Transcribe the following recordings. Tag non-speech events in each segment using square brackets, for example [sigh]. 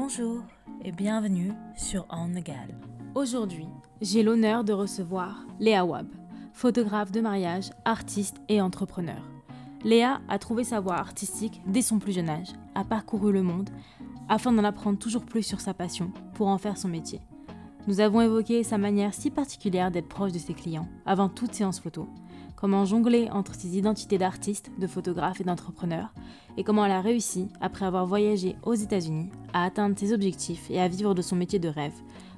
Bonjour et bienvenue sur On the. Aujourd'hui, j'ai l'honneur de recevoir Léa Wab, photographe de mariage, artiste et entrepreneur. Léa a trouvé sa voie artistique dès son plus jeune âge, a parcouru le monde afin d'en apprendre toujours plus sur sa passion pour en faire son métier. Nous avons évoqué sa manière si particulière d'être proche de ses clients avant toute séance photo, comment jongler entre ses identités d'artiste, de photographe et d'entrepreneur, et comment elle a réussi, après avoir voyagé aux États-Unis, à atteindre ses objectifs et à vivre de son métier de rêve,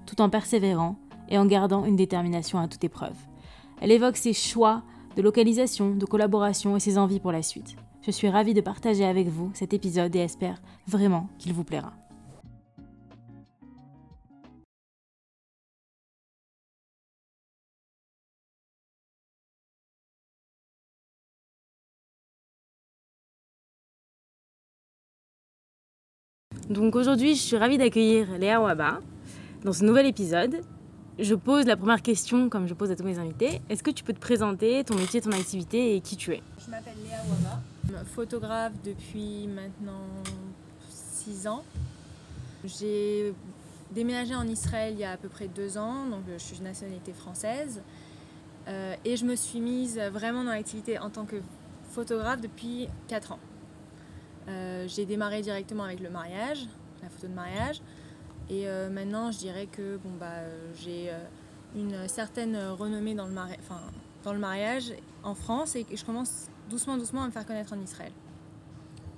tout en persévérant et en gardant une détermination à toute épreuve. Elle évoque ses choix de localisation, de collaboration et ses envies pour la suite. Je suis ravie de partager avec vous cet épisode et espère vraiment qu'il vous plaira. Donc aujourd'hui, je suis ravie d'accueillir Léa Waba dans ce nouvel épisode. Je pose la première question comme je pose à tous mes invités. Est-ce que tu peux te présenter ton métier, ton activité et qui tu es? Je m'appelle Léa Waba, photographe depuis maintenant 6 ans. J'ai déménagé en Israël il y a à peu près 2 ans, donc je suis de nationalité française. Euh, et je me suis mise vraiment dans l'activité en tant que photographe depuis 4 ans. Euh, j'ai démarré directement avec le mariage, la photo de mariage. Et euh, maintenant, je dirais que bon, bah, j'ai euh, une certaine renommée dans le, enfin, dans le mariage en France et que je commence doucement, doucement à me faire connaître en Israël.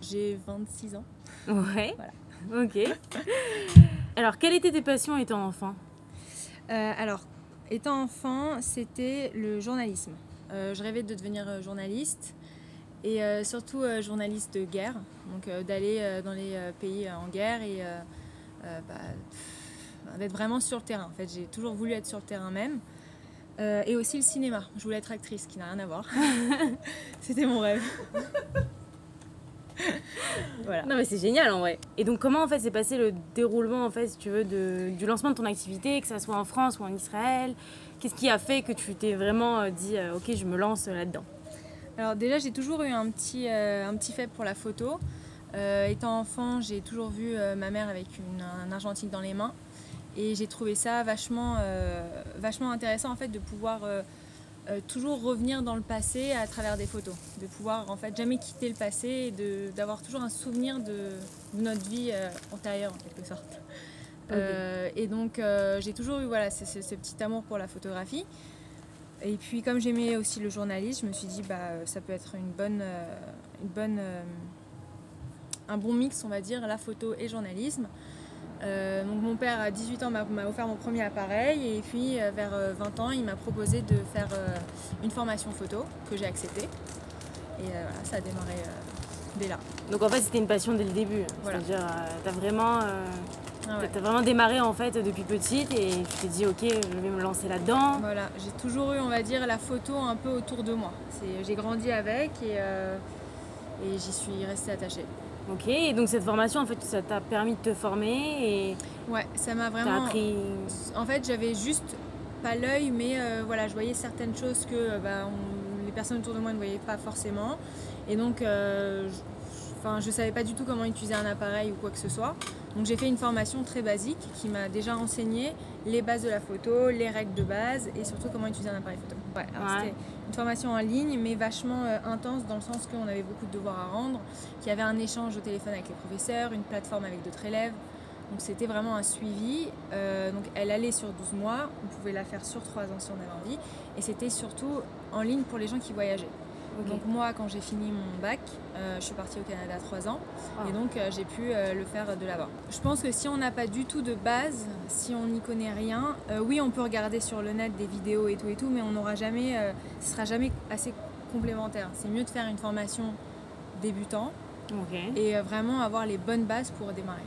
J'ai 26 ans. Ouais. Voilà. Ok. alors, quelles étaient tes passions étant enfant? Alors, étant enfant, c'était le journalisme. je rêvais de devenir journaliste et euh, surtout euh, journaliste de guerre, donc euh, d'aller dans les pays en guerre et bah, d'être vraiment sur le terrain. En fait, j'ai toujours voulu être sur le terrain même. et aussi le cinéma. Je voulais être actrice, qui n'a rien à voir. [laughs] C'était mon rêve. [laughs] voilà. Non mais c'est génial en vrai. Et donc comment en fait s'est passé le déroulement en fait si tu veux de, du lancement de ton activité, que ce soit en France ou en Israël? Qu'est-ce qui a fait que tu t'es vraiment dit ok je me lance là-dedans alors déjà j'ai toujours eu un petit, euh, un petit faible pour la photo. Euh, étant enfant, j'ai toujours vu euh, ma mère avec une, un argentique dans les mains et j'ai trouvé ça vachement, vachement intéressant en fait de pouvoir toujours revenir dans le passé à travers des photos, de pouvoir en fait jamais quitter le passé et d'avoir toujours un souvenir de, notre vie antérieure en quelque sorte. et donc j'ai toujours eu voilà, ce, ce, petit amour pour la photographie. Et puis comme j'aimais aussi le journalisme, je me suis dit bah ça peut être une bonne, euh, une bonne, euh, un bon mix on va dire, la photo et journalisme. Euh, donc mon père à 18 ans m'a offert mon premier appareil et puis vers 20 ans il m'a proposé de faire une formation photo que j'ai acceptée. Et voilà, ça a démarré dès là. Donc en fait c'était une passion dès le début. Voilà. C'est-à-dire tu as vraiment ah Tu as vraiment démarré en fait depuis petite et tu t'es dit ok je vais me lancer là-dedans. Voilà, j'ai toujours eu on va dire la photo un peu autour de moi. J'ai grandi avec et, euh, et j'y suis restée attachée. Ok, et donc cette formation en fait ça t'a permis de te former et. Ouais, ça m'a vraiment. Appris... En fait j'avais juste pas l'œil mais euh, voilà je voyais certaines choses que bah, les personnes autour de moi ne voyaient pas forcément et donc euh, Enfin, je ne savais pas du tout comment utiliser un appareil ou quoi que ce soit. Donc j'ai fait une formation très basique qui m'a déjà enseigné les bases de la photo, les règles de base et surtout comment utiliser un appareil photo. C'était une formation en ligne mais vachement euh, intense dans le sens qu'on avait beaucoup de devoirs à rendre, qu'il y avait un échange au téléphone avec les professeurs, une plateforme avec d'autres élèves. Donc c'était vraiment un suivi. Euh, donc elle allait sur 12 mois, on pouvait la faire sur 3 ans si on avait envie. Et c'était surtout en ligne pour les gens qui voyageaient. Donc moi, quand j'ai fini mon bac, euh, je suis partie au Canada trois ans ah. et donc euh, j'ai pu euh, le faire de là-bas. Je pense que si on n'a pas du tout de base, si on n'y connaît rien, oui, on peut regarder sur le net des vidéos et tout et tout, mais on n'aura jamais, ce sera jamais assez complémentaire. C'est mieux de faire une formation débutant et vraiment avoir les bonnes bases pour démarrer.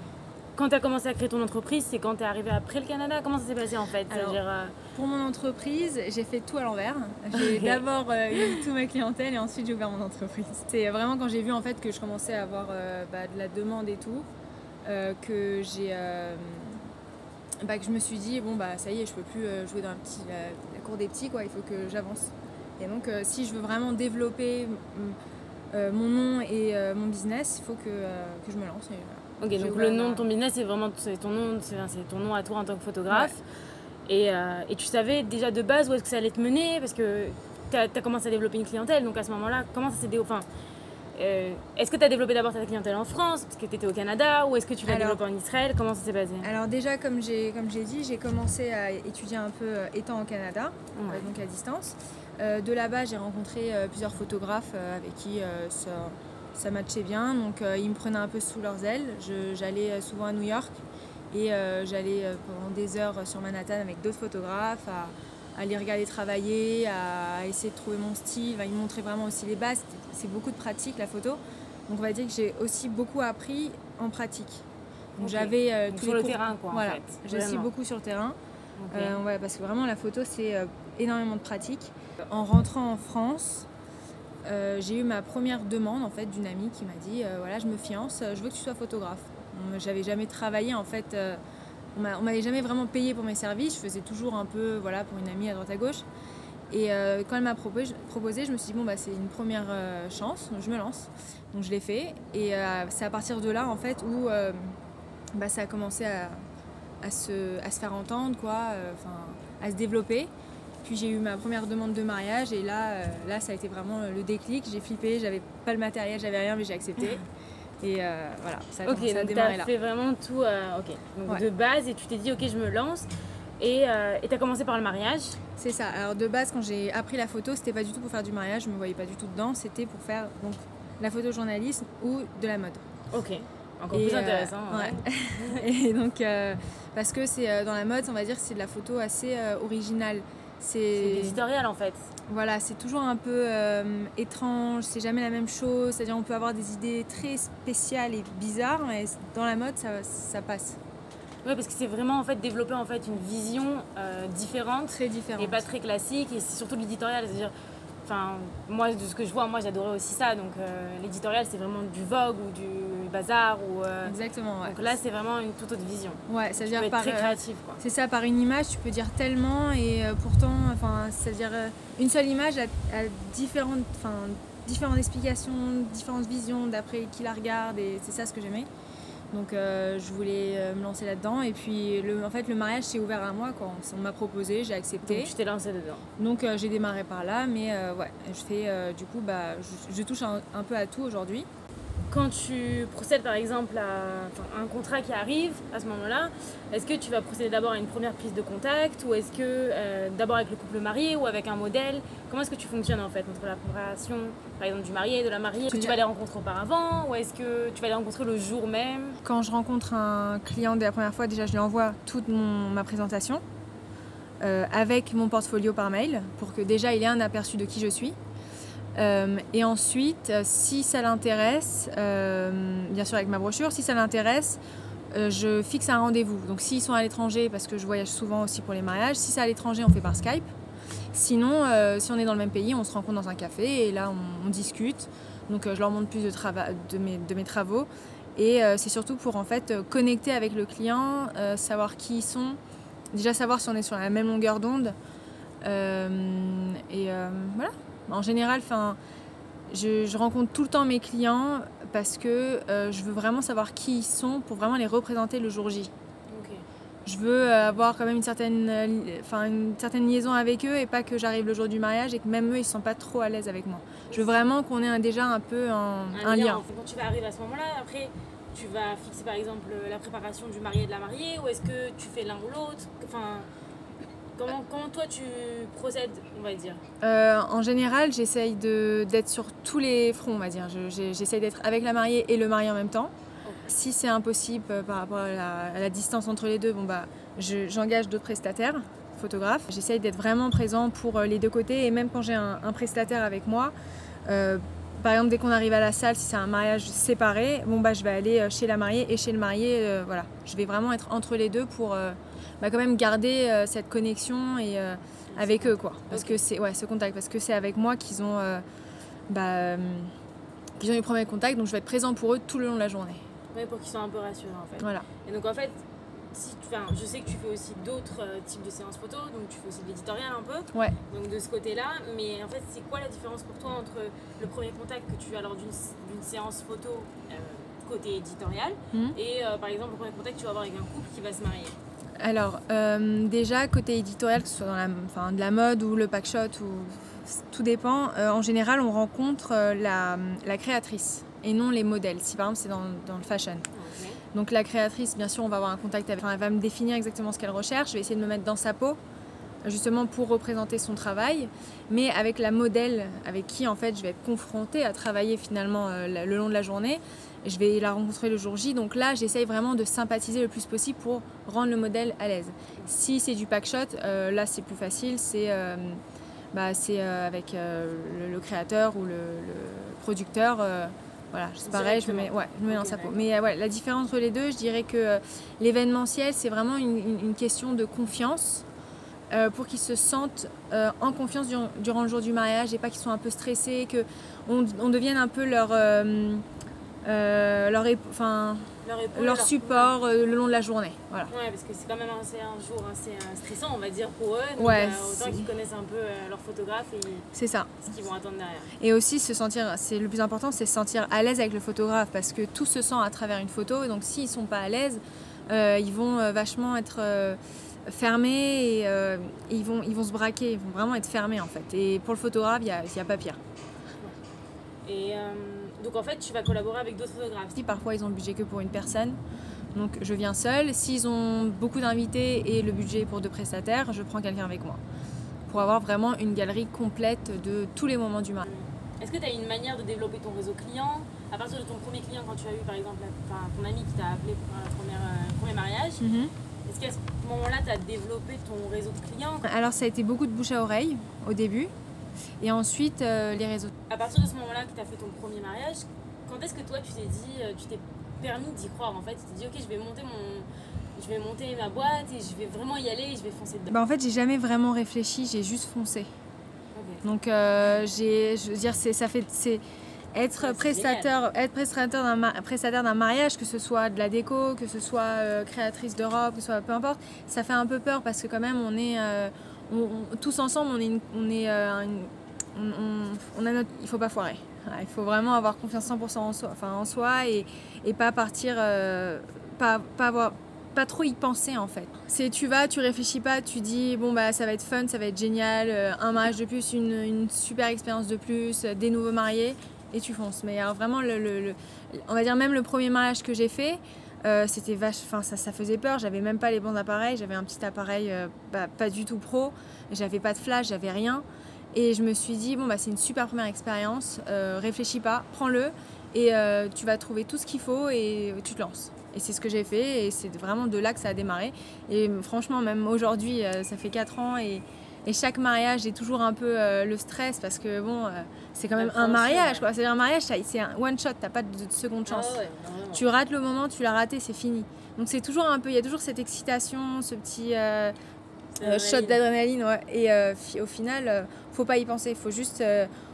Quand tu as commencé à créer ton entreprise, c'est quand tu es arrivé après le Canada Comment ça s'est passé en fait? Euh, Pour mon entreprise, j'ai fait tout à l'envers. J'ai [laughs] d'abord euh, eu toute ma clientèle et ensuite j'ai ouvert mon entreprise. C'est vraiment quand j'ai vu en fait que je commençais à avoir euh, bah, de la demande et tout, que j'ai bah, que je me suis dit bon bah ça y est, je peux plus jouer dans la, petit, la, cour des petits quoi, il faut que j'avance. Et donc si je veux vraiment développer mon nom et mon business, il faut que, que je me lance. et voilà. Ok, Je donc le nom de ton business, c'est vraiment ton nom, c'est ton nom à toi en tant que photographe. Et, euh, et tu savais déjà de base où est-ce que ça allait te mener Parce que tu as, commencé à développer une clientèle, donc à ce moment-là, comment ça s'est dé... Enfin, euh, est-ce que tu as développé d'abord ta clientèle en France, parce que tu étais au Canada, ou est-ce que tu l'as développé en Israël Comment ça s'est passé? Alors déjà, comme j'ai comme j'ai dit, j'ai commencé à étudier un peu euh, étant au Canada, Ouais. euh, donc à distance. De là-bas, j'ai rencontré plusieurs photographes avec qui ça, ça matchait bien. Donc euh, ils me prenaient un peu sous leurs ailes. J'allais euh, souvent à New York et euh, j'allais pendant des heures sur Manhattan avec d'autres photographes à, à les regarder travailler, à essayer de trouver mon style. Enfin, ils me montraient vraiment aussi les bases. C'est beaucoup de pratique la photo. Donc on va dire que j'ai aussi beaucoup appris en pratique. Donc j'avais euh, tous sur les le cours- terrain, quoi, en Voilà, fait. j'ai aussi Vraiment. beaucoup sur le terrain. Ok. Euh, ouais, parce que vraiment la photo c'est euh, énormément de pratique. En rentrant en France, euh, j'ai eu ma première demande en fait d'une amie qui m'a dit euh, voilà je me fiance, euh, je veux que tu sois photographe. J'avais jamais travaillé en fait, on m'a- on m'avait jamais vraiment payé pour mes services, je faisais toujours un peu voilà pour une amie à droite à gauche. Et quand elle m'a proposé, je me suis dit bon bah c'est une première chance, je me lance. Donc je l'ai fait et c'est à partir de là en fait où bah, ça a commencé à, à se, à se faire entendre, quoi, enfin, à se développer. Puis j'ai eu ma première demande de mariage et là, euh, là ça a été vraiment le déclic. J'ai flippé, j'avais pas le matériel, j'avais rien, mais j'ai accepté. [laughs] Et euh, voilà, ça a Ok, donc as là. fait vraiment tout euh, ok. Donc Ouais. de base, et tu t'es dit, ok, je me lance. Et tu as commencé par le mariage? C'est ça. Alors de base, quand j'ai appris la photo, c'était pas du tout pour faire du mariage, je me voyais pas du tout dedans. C'était pour faire donc la photojournalisme ou de la mode. Ok, encore Et, plus euh, intéressant. ouais. ouais. [laughs] Et donc, euh, parce que c'est euh, dans la mode, on va dire que c'est de la photo assez euh, originale. C'est éditorial en fait. Voilà, c'est toujours un peu euh, étrange, c'est jamais la même chose. C'est-à-dire, on peut avoir des idées très spéciales et bizarres, mais dans la mode, ça, ça passe. Oui, parce que c'est vraiment en fait développer en fait une vision euh, différente Très différent. et pas très classique. Et c'est surtout l'éditorial, c'est-à-dire, enfin, moi de ce que je vois, moi j'adorais aussi ça. Donc euh, l'éditorial, c'est vraiment du Vogue ou du bazar ou. euh, Exactement, ouais. Donc là, c'est vraiment une toute autre vision. ouais, peux c'est-à-dire être par, très euh, créatif, quoi. c'est ça, par une image, tu peux dire tellement et euh, pourtant, enfin, c'est-à-dire une seule image a, a différentes, enfin, différentes explications, différentes visions d'après qui la regarde et c'est ça ce que j'aimais. Donc euh, je voulais me lancer là-dedans et puis le, en fait le mariage s'est ouvert à moi quand on m'a proposé, j'ai accepté. Donc tu t'es lancé dedans. Donc euh, j'ai démarré par là, mais euh, ouais, je fais du coup, bah, je, je touche un, un peu à tout aujourd'hui. Quand tu procèdes par exemple à un contrat qui arrive à ce moment-là, est-ce que tu vas procéder d'abord à une première prise de contact ou est-ce que euh, d'abord avec le couple marié ou avec un modèle? Comment est-ce que tu fonctionnes en fait entre la préparation par exemple du marié et de la mariée? Est-ce que tu vas les rencontrer auparavant ou est-ce que tu vas les rencontrer le jour même? Quand je rencontre un client dès la première fois, déjà je lui envoie toute ma présentation euh, avec mon portfolio par mail pour que déjà il ait un aperçu de qui je suis. Euh, et ensuite, euh, si ça l'intéresse, euh, bien sûr avec ma brochure, si ça l'intéresse, je fixe un rendez-vous. Donc s'ils sont à l'étranger, parce que je voyage souvent aussi pour les mariages, si c'est à l'étranger, on fait par Skype. Sinon, si on est dans le même pays, on se rencontre dans un café et là on, discute. Donc je leur montre plus de, mes, de mes travaux. Et c'est surtout pour en fait connecter avec le client, savoir qui ils sont, déjà savoir si on est sur la même longueur d'onde. Et voilà. En général, enfin, je, je rencontre tout le temps mes clients parce que euh, je veux vraiment savoir qui ils sont pour vraiment les représenter le jour J. Je veux euh, avoir quand même une certaine, euh, enfin, une certaine liaison avec eux et pas que j'arrive le jour du mariage et que même eux ils sont pas trop à l'aise avec moi. Je veux vraiment qu'on ait un- déjà un peu un, un lien. en fait. Quand tu vas arriver à ce moment-là, après tu vas fixer par exemple la préparation du marié et de la mariée ou est-ce que tu fais l'un ou l'autre? Enfin, comment, comment toi tu procèdes, on va dire Euh, en général, j'essaye d'être sur tous les fronts, on va dire. Je- J'essaye d'être avec la mariée et le marié en même temps. Si c'est impossible euh, par rapport à la, à la distance entre les deux, bon bah, je- j'engage d'autres prestataires, photographes. J'essaye d'être vraiment présent pour euh, les deux côtés et même quand j'ai un, un prestataire avec moi, par exemple dès qu'on arrive à la salle, si c'est un mariage séparé, bon bah je vais aller chez la mariée et chez le marié, voilà. Je vais vraiment être entre les deux pour bah, quand même garder euh, cette connexion et euh, avec eux quoi. Parce que c'est ouais ce contact parce que c'est avec moi qu'ils ont euh, bah, qu'ils ont eu le premier contact donc je vais être présent pour eux tout le long de la journée. Ouais, pour qu'ils soient un peu rassurés en fait. Voilà. Et donc en fait, si, je sais que tu fais aussi d'autres euh, types de séances photo, donc tu fais aussi de l'éditorial un peu. Ouais. Donc de ce côté-là, mais en fait, c'est quoi la différence pour toi entre le premier contact que tu as lors d'une séance photo euh, côté éditorial Mhm. et euh, par exemple le premier contact que tu vas avoir avec un couple qui va se marier? Alors, euh, déjà, côté éditorial, que ce soit dans la, enfin, de la mode ou le packshot, ou, tout dépend. Euh, en général, on rencontre euh, la, la créatrice et non les modèles. Si par exemple c'est dans, dans le fashion. Donc la créatrice, bien sûr, on va avoir un contact avec. Enfin, elle va me définir exactement ce qu'elle recherche. Je vais essayer de me mettre dans sa peau, justement pour représenter son travail. Mais avec la modèle, avec qui en fait je vais être confrontée à travailler finalement euh, le long de la journée, je vais la rencontrer le jour J. Donc là, j'essaye vraiment de sympathiser le plus possible pour rendre le modèle à l'aise. Si c'est du packshot, euh, là c'est plus facile. C'est euh, bah, euh, avec le, le créateur ou le, le producteur. voilà, c'est pareil, je me mets, ouais, je me mets dans sa peau. Mais ouais, la différence entre les deux, je dirais que l'événementiel, c'est vraiment une, une- une question de confiance euh, pour qu'ils se sentent euh, en confiance durant, durant le jour du mariage et pas qu'ils soient un peu stressés, que on, on devienne un peu leur, euh, euh, leur, enfin, leur, épaule, leur support euh, le long de la journée. Voilà. Ouais, parce que c'est quand même un, jour assez euh, stressant, on va dire, pour eux. Donc, Ouais, euh, autant qu'ils connaissent un peu leur photographe et C'est ça. ce qu'ils vont attendre derrière. Et aussi se sentir, c'est le plus important, c'est se sentir à l'aise avec le photographe parce que tout se sent à travers une photo. Et donc s'ils sont pas à l'aise, ils vont vachement être fermés et, ils, vont, ils vont se braquer, ils vont vraiment être fermés en fait. Et pour le photographe, il n'y a, y a pas pire. Et donc en fait, tu vas collaborer avec d'autres photographes. Si parfois ils ont le budget que pour une personne, donc je viens seule. S'ils ont beaucoup d'invités et le budget pour deux prestataires, je prends quelqu'un avec moi pour avoir vraiment une galerie complète de tous les moments du mariage. Est-ce que tu as une manière de développer ton réseau client? À partir de ton premier client, quand tu as eu par exemple enfin, ton ami qui t'a appelé pour un première, euh, premier mariage, est-ce qu'à ce moment-là, tu as développé ton réseau de clients? Alors ça a été beaucoup de bouche à oreille au début et ensuite euh, les réseaux. À partir de ce moment-là que tu as fait ton premier mariage, quand est-ce que toi tu t'es dit, euh, tu t'es permis d'y croire en fait? Tu t'es dit, ok, je vais monter mon. Je vais monter ma boîte et je vais vraiment y aller et je vais foncer dedans? Bah, en fait j'ai jamais vraiment réfléchi, j'ai juste foncé. Donc euh, j'ai, je veux dire, c'est, ça fait, c'est être prestataire, être prestataire d'un, ma- prestataire d'un mariage, que ce soit de la déco, que ce soit euh, créatrice de robe, que ce soit peu importe, ça fait un peu peur parce que quand même on est, euh, on- tous ensemble, on est, une- on est, euh, on, a notre, il faut pas foirer. Il faut vraiment avoir confiance 100% en soi, enfin en soi et, et pas partir, euh, pas, pas pas trop y penser en fait. C'est tu vas, tu réfléchis pas, tu dis bon bah ça va être fun, ça va être génial, euh, un mariage de plus, une, super expérience de plus, des nouveaux mariés et tu fonces. Mais vraiment le- on va dire même le premier mariage que j'ai fait, euh, c'était vache, enfin ça, ça faisait peur. J'avais même pas les bons appareils, j'avais un petit appareil bah, pas du tout pro, j'avais pas de flash, j'avais rien. Et je me suis dit bon bah c'est une super première expérience, euh, réfléchis pas, prends-le et tu vas trouver tout ce qu'il faut et tu te lances. Et c'est ce que j'ai fait et c'est vraiment de là que ça a démarré. Et franchement, même aujourd'hui, ça fait 4 ans et, et chaque mariage est toujours un peu euh, le stress parce que bon, euh, c'est quand même un mariage quoi. C'est un mariage, c'est un one shot, t'as pas de, de seconde chance. Ah ouais. Tu rates le moment, tu l'as raté, c'est fini. Donc c'est toujours un peu, il y a toujours cette excitation, ce petit euh, shot Adrénaline. d'adrénaline. ouais. Et au final, faut pas y penser. Faut juste,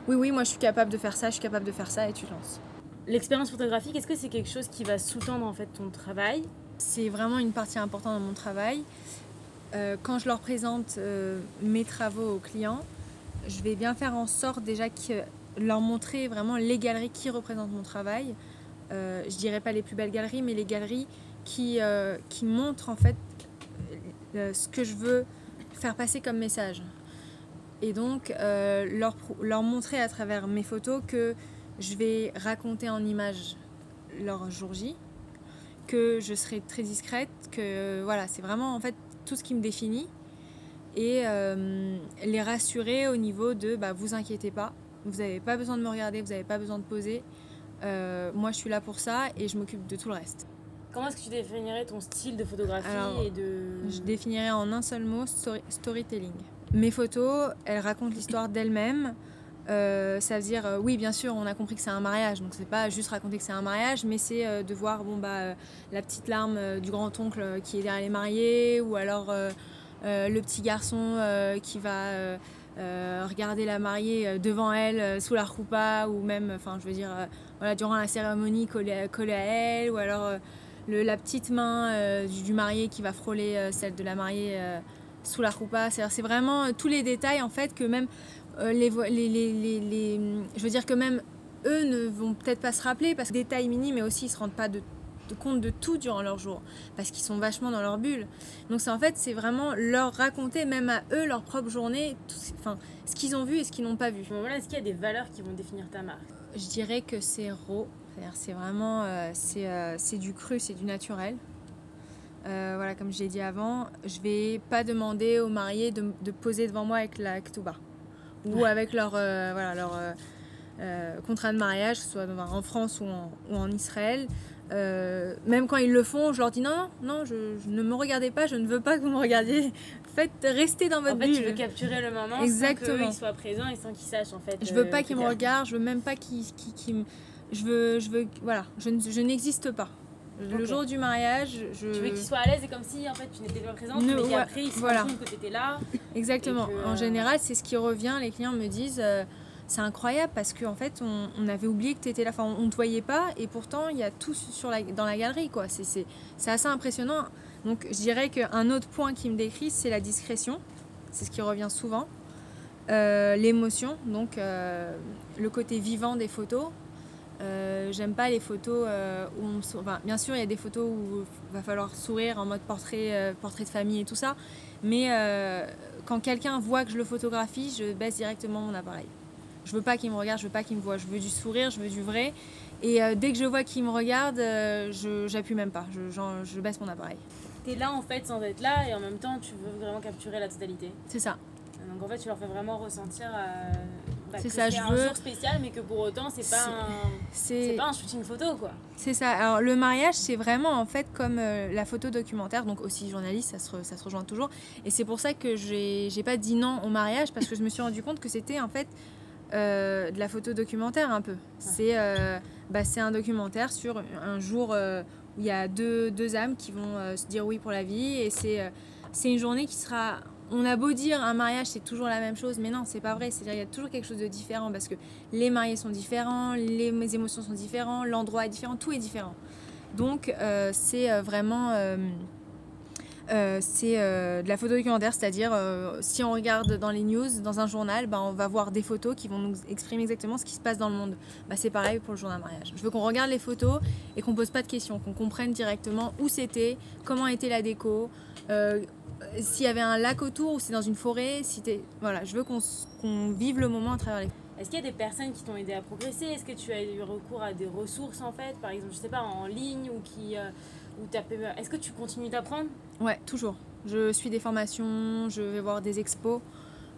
oui, oui, moi je suis capable de faire ça, je suis capable de faire ça et tu te lances. L'expérience photographique, est-ce que c'est quelque chose qui va sous-tendre en fait ton travail? C'est vraiment une partie importante dans mon travail. Euh, quand je leur présente euh, mes travaux aux clients, je vais bien faire en sorte déjà que leur montrer vraiment les galeries qui représentent mon travail. Euh, je dirais pas les plus belles galeries, mais les galeries qui, euh, qui montrent en fait ce que je veux faire passer comme message. Et donc leur, leur montrer à travers mes photos que je vais raconter en images leur jour J, que je serai très discrète, que voilà, c'est vraiment en fait tout ce qui me définit et euh, les rassurer au niveau de bah, vous inquiétez pas, vous n'avez pas besoin de me regarder, vous n'avez pas besoin de poser. Euh, moi, je suis là pour ça et je m'occupe de tout le reste. Comment est-ce que tu définirais ton style de photographie Alors, et de... Je définirais en un seul mot story- storytelling. Mes photos, elles racontent l'histoire d'elles-mêmes. Euh, ça veut dire, euh, oui, bien sûr, on a compris que c'est un mariage, donc c'est pas juste raconter que c'est un mariage, mais c'est euh, de voir bon, bah, euh, la petite larme du grand-oncle qui est derrière les mariés, ou alors le petit garçon qui va regarder la mariée devant elle sous la roupa, ou même, enfin, je veux dire, voilà, durant la cérémonie collée, à- elle, ou alors la petite main du, marié qui va frôler celle de la mariée sous la roupa. C'est vraiment tous les détails en fait que même les, vo- les, les, les- les- je veux dire que même eux ne vont peut-être pas se rappeler parce que détails minimes, mais aussi ils se rendent pas de, de compte de tout durant leur jour parce qu'ils sont vachement dans leur bulle. Donc c'est en fait c'est vraiment leur raconter même à eux leur propre journée, tout enfin ce qu'ils ont vu et ce qu'ils n'ont pas vu. À ce moment-là, est-ce qu'il y a des valeurs qui vont définir ta marque? Je dirais que c'est raw, c'est vraiment euh, c'est euh, c'est du cru, c'est du naturel. Euh, voilà, comme je l'ai dit avant, je vais pas demander aux mariés de, de poser devant moi avec la ketouba ou avec leur euh, voilà leur euh, euh, contrat de mariage, que ce soit en France ou en, ou en Israël. Euh, même quand ils le font, je leur dis non, non, non, je, je ne me regardez pas, je ne veux pas que vous me regardiez. [laughs] Faites, restez dans votre En fait, tu bulle. veux capturer le moment Exactement. sans qu'ils soient présents et sans qu'ils sachent en fait. Je veux euh, pas qu'ils me regardent, je veux même pas qu'ils qu'ils- qu'ils me. Je veux, je veux, voilà, je, je n'existe pas. Le jour du mariage, je. Tu veux qu'ils soient à l'aise et comme si en fait tu n'étais pas présente, Ne- mais ouais, qu'après ils se voilà. que tu étais là. Exactement. que, En euh, général, c'est ce qui revient. Les clients me disent, euh, c'est incroyable parce qu'en fait, on, on avait oublié que tu étais là. Enfin, on ne te voyait pas et pourtant, il y a tout sur la, dans la galerie, quoi. C'est- assez impressionnant. Donc, je dirais qu'un autre point qui me décrit, c'est la discrétion. C'est ce qui revient souvent. Euh, L'émotion, donc euh, le côté vivant des photos. Euh, J'aime pas les photos euh, où on sou- enfin, bien sûr il y a des photos où il va falloir sourire en mode portrait, euh, portrait de famille et tout ça mais quand quelqu'un voit que je le photographie je baisse directement mon appareil. Je veux pas qu'il me regarde je veux pas qu'il me voit je veux du sourire je veux du vrai et dès que je vois qu'il me regarde je j'appuie même pas je, j'en- je baisse mon appareil. Tu es là en fait sans être là et en même temps tu veux vraiment capturer la totalité. c'est ça. Donc en fait tu leur fais vraiment ressentir euh, C'est que ça, c'est je un veux- jour spécial mais que pour autant c'est pas C'est- un c'est c'est pas un shooting photo quoi. C'est ça. Alors le mariage, c'est vraiment en fait comme euh, la photo documentaire, donc aussi journaliste, ça se, re- ça se rejoint toujours. Et c'est pour ça que j'ai j'ai pas dit non au mariage parce que je me suis rendu compte que c'était en fait euh, de la photo documentaire un peu. C'est euh, bah, c'est un documentaire sur un jour où il y a deux, deux âmes qui vont se dire oui pour la vie et c'est c'est une journée qui sera on a beau dire un mariage c'est toujours la même chose, mais non, c'est pas vrai. C'est-à-dire il y a toujours quelque chose de différent parce que les mariés sont différents, les émotions sont différentes, l'endroit est différent, tout est différent. Donc euh, c'est euh, vraiment euh, c'est de la photo documentaire, c'est-à-dire si on regarde dans les news, dans un journal, bah, on va voir des photos qui vont nous exprimer exactement ce qui se passe dans le monde. Bah, c'est pareil pour le jour d'un mariage. Je veux qu'on regarde les photos et qu'on pose pas de questions, qu'on comprenne directement où c'était, comment était la déco, s'il y avait un lac autour ou c'est dans une forêt. Si t'es- voilà, je veux qu'on qu'on vive le moment à travers les Est-ce qu'il y a des personnes qui t'ont aidé à progresser? Est-ce que tu as eu recours à des ressources en fait, par exemple, je sais pas, en ligne ou qui euh, ou t'as Est-ce que tu continues d'apprendre? Ouais, toujours. Je suis des formations, je vais voir des expos.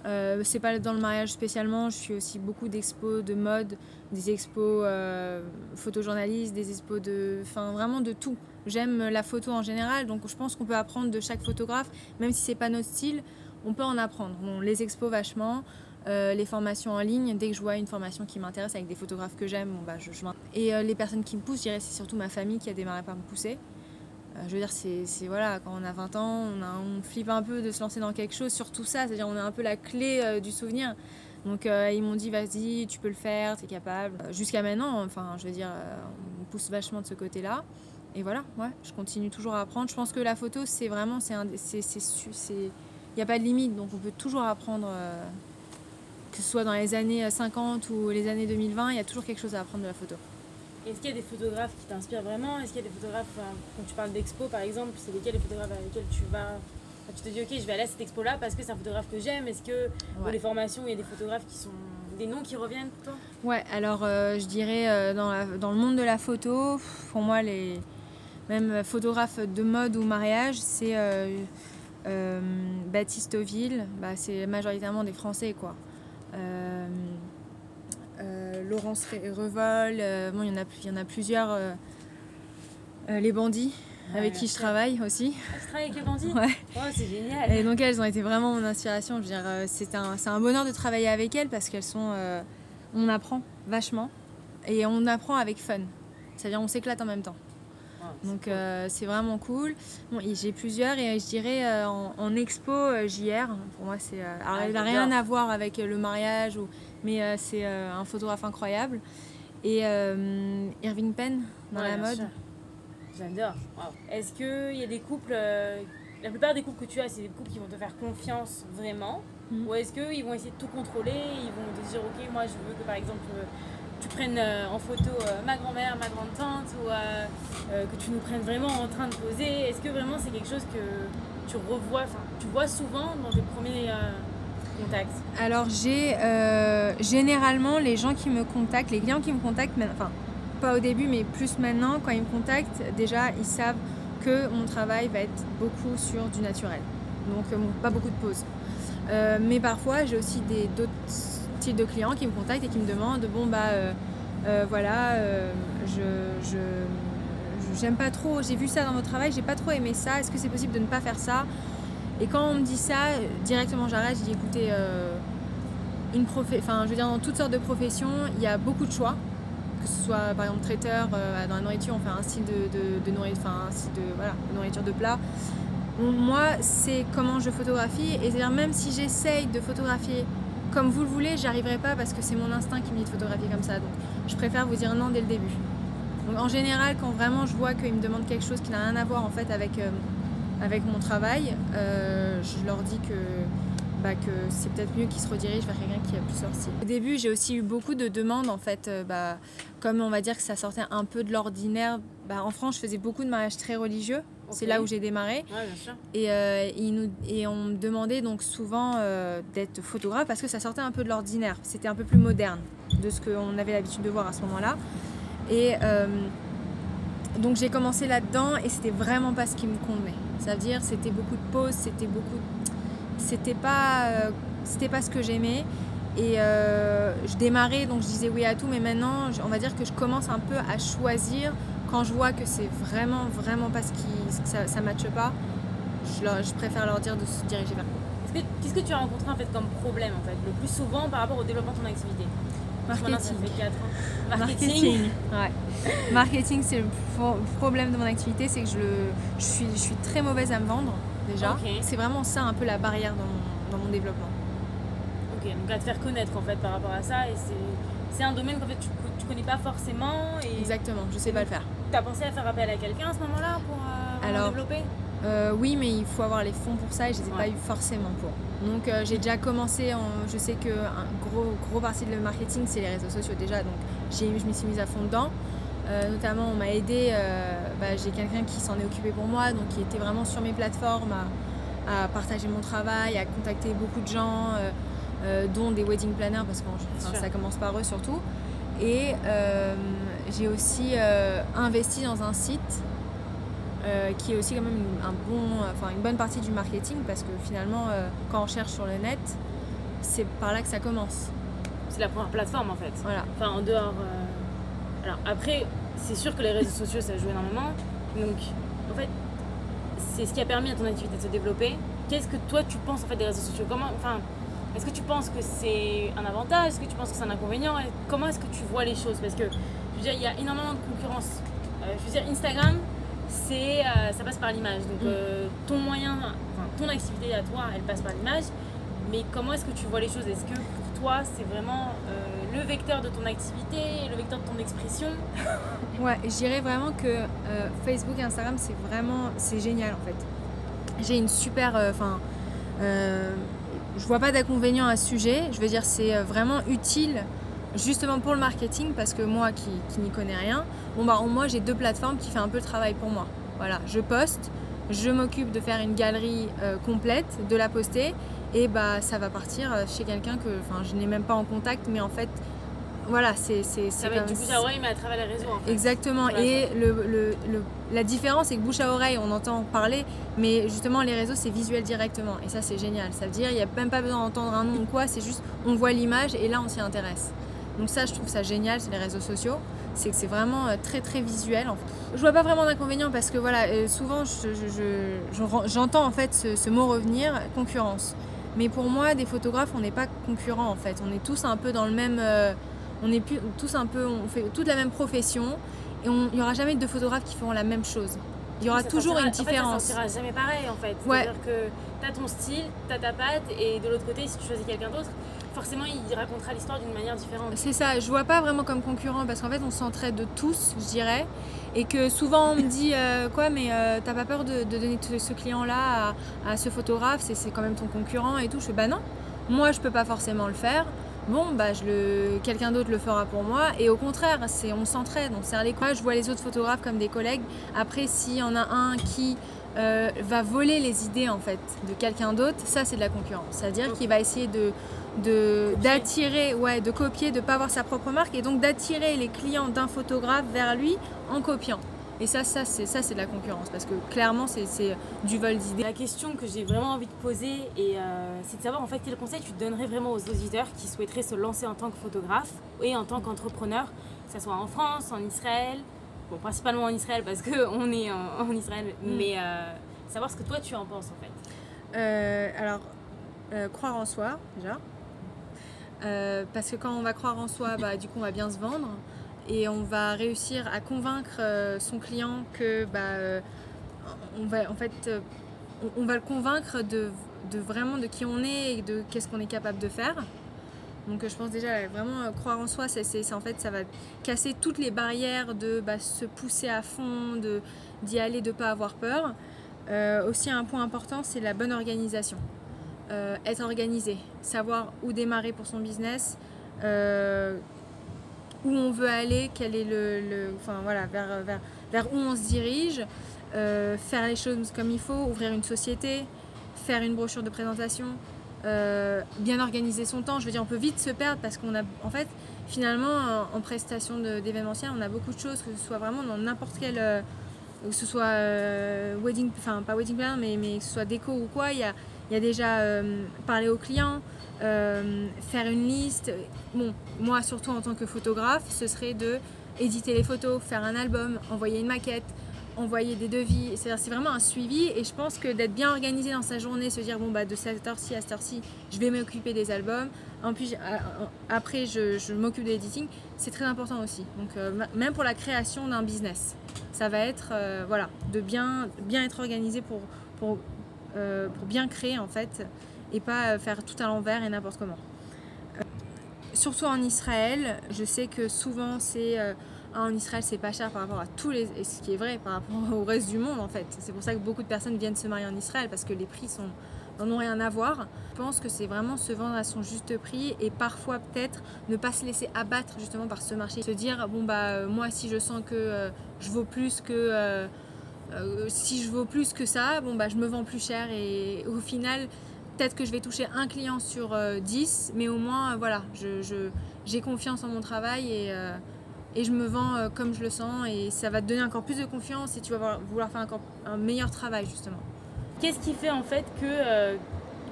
Euh, c'est pas dans le mariage spécialement, je suis aussi beaucoup d'expos de mode, des expos euh, photojournalistes, des expos de. Enfin, vraiment de tout. J'aime la photo en général, donc je pense qu'on peut apprendre de chaque photographe, même si c'est pas notre style, on peut en apprendre. Bon, les expos vachement, euh, les formations en ligne, dès que je vois une formation qui m'intéresse avec des photographes que j'aime, bon, bah, je, Et euh, les personnes qui me poussent, je dirais c'est surtout ma famille qui a démarré par me pousser. Euh, je veux dire, c'est voilà, quand on a 20 ans, on, on flippe un peu de se lancer dans quelque chose, surtout ça, c'est-à-dire on a un peu la clé du souvenir. Donc ils m'ont dit, vas-y, tu peux le faire, tu es capable. Jusqu'à maintenant, enfin, je veux dire, on pousse vachement de ce côté-là. Et voilà, ouais, je continue toujours à apprendre. Je pense que la photo, c'est vraiment, c'est il n'y a pas de limite, donc on peut toujours apprendre, euh, que ce soit dans les années 50 ou les années 2020, il y a toujours quelque chose à apprendre de la photo. Est-ce qu'il y a des photographes qui t'inspirent vraiment? Est-ce qu'il y a des photographes, quand tu parles d'expo par exemple, c'est lesquels les photographes avec lesquels tu vas? Enfin, Tu te dis, ok, je vais aller à cette expo-là parce que c'est un photographe que j'aime. Est-ce que Ouais. les formations, il y a des photographes qui sont. des noms qui reviennent pour toi? Ouais, alors euh, je dirais euh, dans, la- dans le monde de la photo, pour moi, les même photographes de mode ou mariage, c'est euh, euh, Baptiste Oville, bah, c'est majoritairement des Français, quoi. Euh, euh, Laurence Revol, euh, bon, il y, en a, il y en a plusieurs. euh, euh, les bandits, Ouais, avec qui je travaille aussi. Ah, Tu travailles avec les bandits Ouais. Oh, c'est génial Et donc elles ont été vraiment mon inspiration. Je veux dire, euh, c'est un, c'est un bonheur de travailler avec elles parce qu'elles sont, euh, on apprend vachement et on apprend avec fun. C'est-à-dire on s'éclate en même temps. Donc cool. euh, c'est vraiment cool. Bon, j'ai plusieurs et euh, je dirais euh, en, en expo euh, JR. Pour moi c'est, alors, Ah, elle n'a rien à voir avec le mariage ou, mais c'est un photographe incroyable. Et Irving Penn dans Ouais, la mode. J'adore. Wow. Est-ce qu'il y a des couples, la plupart des couples que tu as, c'est des couples qui vont te faire confiance vraiment? Mhm. Ou est-ce qu'ils vont essayer de tout contrôler Ils vont te dire, ok, moi je veux que par exemple tu prennes euh, en photo euh, ma grand-mère, ma grande-tante, ou euh, que tu nous prennes vraiment en train de poser Est-ce que vraiment c'est quelque chose que tu revois, enfin tu vois souvent dans tes premiers contacts? Alors j'ai généralement les gens qui me contactent, les clients qui me contactent, enfin pas au début mais plus maintenant, quand ils me contactent, déjà ils savent que mon travail va être beaucoup sur du naturel. Donc pas beaucoup de pauses. Mais parfois j'ai aussi d'autres de clients qui me contactent et qui me demandent bon bah euh, euh, voilà euh, je, je j'aime pas trop, j'ai vu ça dans votre travail, j'ai pas trop aimé ça, est-ce que c'est possible de ne pas faire ça? Et quand on me dit ça, directement j'arrête, je dis écoutez, euh, une enfin je veux dire dans toutes sortes de professions, il y a beaucoup de choix, que ce soit par exemple traiteur, dans la nourriture, on fait un style de, de, nourriture, enfin un style de, voilà, de nourriture de plat. Moi, c'est comment je photographie, et c'est-à-dire même si j'essaye de photographier comme vous le voulez, j'y arriverai pas parce que c'est mon instinct qui me dit de photographier comme ça. Donc je préfère vous dire non dès le début. En général, quand vraiment je vois qu'ils me demandent quelque chose qui n'a rien à voir en fait avec, euh, mon travail, euh, je leur dis que, bah, que c'est peut-être mieux qu'ils se redirigent vers quelqu'un qui a plus style. Au début, j'ai aussi eu beaucoup de demandes en fait, euh, bah, comme on va dire que ça sortait un peu de l'ordinaire. Bah, en France, je faisais beaucoup de mariages très religieux. C'est là où j'ai démarré. Ouais, bien sûr. Et, euh, ils nous, et on me demandait donc souvent euh, d'être photographe parce que ça sortait un peu de l'ordinaire. C'était un peu plus moderne de ce qu'on avait l'habitude de voir à ce moment-là. Et euh, donc j'ai commencé là-dedans et c'était vraiment pas ce qui me convenait. Ça veut dire c'était beaucoup de pauses, c'était beaucoup, c'était pas, c'était pas ce que j'aimais. Et je démarrais donc je disais oui à tout, mais maintenant on va dire que je commence un peu à choisir quand je vois que c'est vraiment vraiment pas ce qui, que ça, ça matche pas. Je, leur- je préfère leur dire de se diriger vers que- Qu'est-ce que tu as rencontré en fait comme problème en fait? Le plus souvent par rapport au développement de ton activité? Maintenant, ça marketing. fait 4 ans. Marketing. [laughs] Ouais. Marketing, c'est le pro- problème de mon activité, c'est que je, le- je, suis, je suis très mauvaise à me vendre déjà. Ok. C'est vraiment ça un peu la barrière dans mon, dans mon développement. Ok, donc à te faire connaître en fait par rapport à ça et c'est c'est un domaine qu'en fait tu, tu connais pas forcément et Exactement, je sais pas le faire. Tu as pensé à faire appel à quelqu'un à ce moment-là pour euh, Alors, développer Euh, oui, mais il faut avoir les fonds pour ça et je les ai pas eu forcément pour. Donc euh, j'ai déjà commencé, en, je sais que un gros, gros partie de le marketing c'est les réseaux sociaux déjà, donc j'ai, je m'y suis mise à fond dedans. Euh, notamment on m'a aidé, bah, j'ai quelqu'un qui s'en est occupé pour moi, donc qui était vraiment sur mes plateformes à, à partager mon travail, à contacter beaucoup de gens, dont des wedding planners parce que enfin, ça commence par eux surtout. Et j'ai aussi euh, investi dans un site euh, qui est aussi quand même une- un bon, enfin, une bonne partie du marketing parce que finalement, euh, quand on cherche sur le net, c'est par là que ça commence. C'est la première plateforme en fait. Voilà. Enfin en dehors. Alors après, c'est sûr que les réseaux sociaux ça joue énormément. Donc en fait, c'est ce qui a permis à ton activité de se développer. Qu'est-ce que toi tu penses en fait des réseaux sociaux? Comment, enfin, est-ce que tu penses que c'est un avantage? Est-ce que tu penses que c'est un inconvénient? Comment est-ce que tu vois les choses? Parce que veux dire, il y a énormément de concurrence. Euh, je veux dire, Instagram, c'est, euh, ça passe par l'image. Donc Mm. euh, ton moyen, enfin ton activité à toi, elle passe par l'image. Mais comment est-ce que tu vois les choses? Est-ce que pour toi, c'est vraiment le vecteur de ton activité, le vecteur de ton expression? [laughs] Ouais, je dirais vraiment que Facebook et Instagram, c'est vraiment, c'est génial en fait. J'ai une super, enfin, je vois pas d'inconvénient à ce sujet. Je veux dire, c'est vraiment utile justement pour le marketing parce que moi qui, qui n'y connais rien, bon bah moi j'ai deux plateformes qui font un peu le travail pour moi. Voilà, je poste, je m'occupe de faire une galerie euh, complète, de la poster et bah ça va partir euh, chez quelqu'un que, enfin, je n'ai même pas en contact, mais en fait, voilà, c'est Ça va être du bouche à oreille, mais à travers les réseaux en fait. Exactement. Et le, le- le- la différence, c'est que bouche à oreille, on entend parler, mais justement, les réseaux, c'est visuel directement. Et ça, c'est génial. Ça veut dire, il n'y a même pas besoin d'entendre un nom ou quoi, c'est juste, on voit l'image et là, on s'y intéresse. Donc ça, je trouve ça génial, c'est les réseaux sociaux. C'est que c'est vraiment euh, très, très visuel. en fait. Je vois pas vraiment d'inconvénient parce que, voilà, euh, souvent, je- je- je- je- j'entends en fait ce, ce mot revenir, concurrence. Mais pour moi, des photographes, on n'est pas concurrents, en fait. On est tous un peu dans le même... euh, on est plus, tous un peu, on fait toute la même profession et il n'y aura jamais deux photographes qui feront la même chose. Il y aura Ça toujours une différence. En fait, ça jamais pareil en fait. Ouais. C'est-à-dire que tu as ton style, tu as ta patte et de l'autre côté, si tu choisis quelqu'un d'autre, forcément il racontera l'histoire d'une manière différente. C'est ça, je vois pas vraiment comme concurrent parce qu'en fait on s'entraide de tous, je dirais. Et que souvent on me dit euh, quoi, mais euh, t'as pas peur de, de donner ce client-là à, à, ce photographe, c'est quand même ton concurrent et tout. Je fais bah non, moi je peux pas forcément le faire. Bon, bah, je le... quelqu'un d'autre le fera pour moi. Et au contraire, c'est on s'entraide, on serre les coudes. Je vois les autres photographes comme des collègues. Après, s'il y en a un qui euh, va voler les idées en fait de quelqu'un d'autre, ça c'est de la concurrence. C'est-à-dire qu'il va essayer de d'attirer, ouais, de copier, de pas avoir sa propre marque et donc d'attirer les clients d'un photographe vers lui en copiant. Et ça, ça c'est ça c'est de la concurrence parce que clairement c'est du vol d'idées. La question que j'ai vraiment envie de poser et euh, c'est de savoir en fait quel conseil tu donnerais vraiment aux auditeurs qui souhaiteraient se lancer en tant que photographe et en tant qu'entrepreneur, que ce soit en France, en Israël, bon principalement en Israël parce qu'on [laughs] est en, Israël, mm. mais euh, savoir ce que toi tu en penses en fait. Euh, alors croire en soi déjà. Parce que quand on va croire en soi, bah, du coup on va bien se vendre et on va réussir à convaincre euh, son client que bah, euh, on va en fait euh, on, va le convaincre de, vraiment de qui on est et de qu'est-ce qu'on est capable de faire. Donc je pense déjà vraiment croire en soi, c'est en fait ça va casser toutes les barrières de bah, se pousser à fond, d'y aller, de pas avoir peur. aussi un point important, c'est la bonne organisation. Être organisé, savoir où démarrer pour son business, où on veut aller, quel est le, enfin voilà, vers, vers, vers, où on se dirige, euh, faire les choses comme il faut, ouvrir une société, faire une brochure de présentation, euh, bien organiser son temps. Je veux dire, on peut vite se perdre parce qu'on a, en fait, finalement, en, prestation d'événementiel, on a beaucoup de choses, que ce soit vraiment dans n'importe quel, euh, que ce soit wedding, enfin pas wedding plan, mais, mais que ce soit déco ou quoi, il y a, il y a déjà parler aux clients, euh, faire une liste. Bon, moi surtout en tant que photographe, ce serait de éditer les photos, faire un album, envoyer une maquette, envoyer des devis. C'est vraiment un suivi et je pense que d'être bien organisé dans sa journée, se dire bon bah de cette heure-ci à cette heure-ci, je vais m'occuper des albums. En plus, après, je, m'occupe de l'éditing. C'est très important aussi. Donc, euh, même pour la création d'un business, ça va être euh, voilà, de bien, bien être organisé pour, pour, pour bien créer en fait et pas euh, faire tout à l'envers et n'importe comment. Euh, surtout en Israël, je sais que souvent c'est euh, en Israël c'est pas cher par rapport à tous les et ce qui est vrai par rapport [laughs] au reste du monde en fait. C'est pour ça que beaucoup de personnes viennent se marier en Israël parce que les prix sont n'en ont rien à voir. Je pense que c'est vraiment se vendre à son juste prix et parfois peut-être ne pas se laisser abattre justement par ce marché. Se dire bon bah moi si je sens que je vaux plus que si je vaux plus que ça, bon bah je me vends plus cher et au final Peut-être que je vais toucher un client sur 10, euh, mais au moins, euh, voilà, j'ai confiance en mon travail et, euh, et je me vends comme je le sens et ça va te donner encore plus de confiance et tu vas vouloir faire encore un meilleur travail justement. Qu'est-ce qui fait en fait que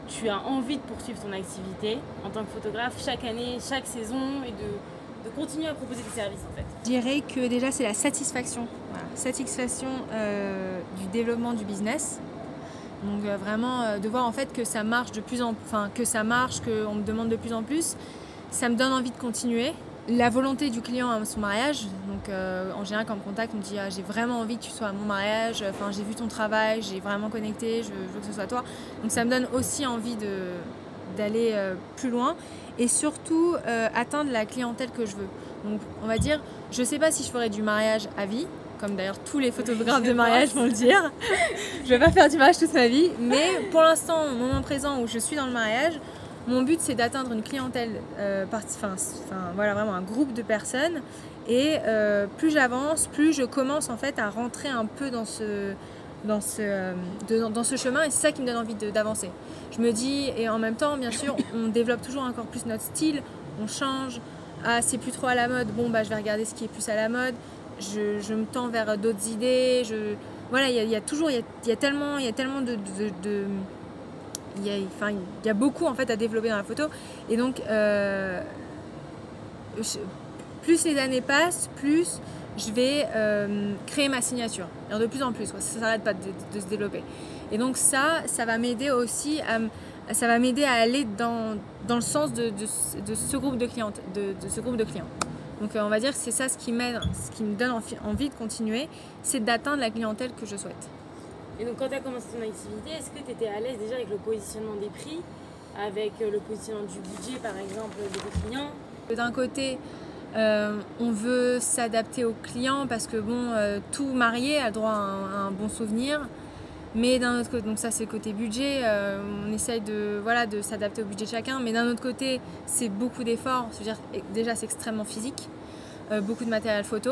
tu as envie de poursuivre ton activité en tant que photographe chaque année, chaque saison et de, de continuer à proposer tes services en fait Je dirais que déjà c'est la satisfaction, satisfaction du développement du business donc euh, vraiment euh, de voir en fait que ça marche de plus en enfin que ça marche, qu'on me demande de plus en plus, ça me donne envie de continuer. La volonté du client à son mariage, donc euh, en général quand on me contacte, on me dit ah, j'ai vraiment envie que tu sois à mon mariage, enfin j'ai vu ton travail, j'ai vraiment connecté, je, veux que ce soit toi. Donc ça me donne aussi envie de d'aller plus loin et surtout atteindre la clientèle que je veux. Donc on va dire, je sais pas si je ferai du mariage à vie, comme d'ailleurs tous les photographes de mariage vont le dire. je vais pas faire du mariage toute ma vie, mais pour l'instant, au moment présent où je suis dans le mariage, mon but c'est d'atteindre une clientèle, euh, enfin, voilà, vraiment un groupe de personnes. Et euh, plus j'avance, plus je commence en fait à rentrer un peu dans ce, dans ce, euh, dans ce chemin et c'est ça qui me donne envie d'avancer. Je me dis, et en même temps, bien sûr, on [laughs] développe toujours encore plus notre style, on change. Ah, c'est plus trop à la mode, bon, bah je vais regarder ce qui est plus à la mode je, me tends vers d'autres idées. Je, voilà, il y, a toujours, il y a, tellement, y a tellement de, il, y a, enfin, y a beaucoup en fait à développer dans la photo. Et donc, euh, plus les années passent, plus je vais euh, créer ma signature. Et de plus en plus, ça ne s'arrête pas de, se développer. Et donc ça, ça va m'aider aussi à, ça va m'aider à aller dans, dans le sens de, de, ce groupe de clients, de, ce groupe de clients. Donc euh, on va dire que c'est ça ce qui m'aide, ce qui me donne envie de continuer, c'est d'atteindre la clientèle que je souhaite. Et donc quand tu as commencé ton activité, est-ce que tu étais à l'aise déjà avec le positionnement des prix avec euh, le positionnement du budget, par exemple, des clients? D'un côté, euh, on veut s'adapter aux clients parce que bon, euh, tout marié a droit à un, bon souvenir. Mais d'un autre côté, donc ça c'est côté budget, euh, on essaye de, voilà, de s'adapter au budget de chacun. Mais d'un autre côté, c'est beaucoup d'efforts. C'est-à-dire, déjà c'est extrêmement physique, beaucoup de matériel photo.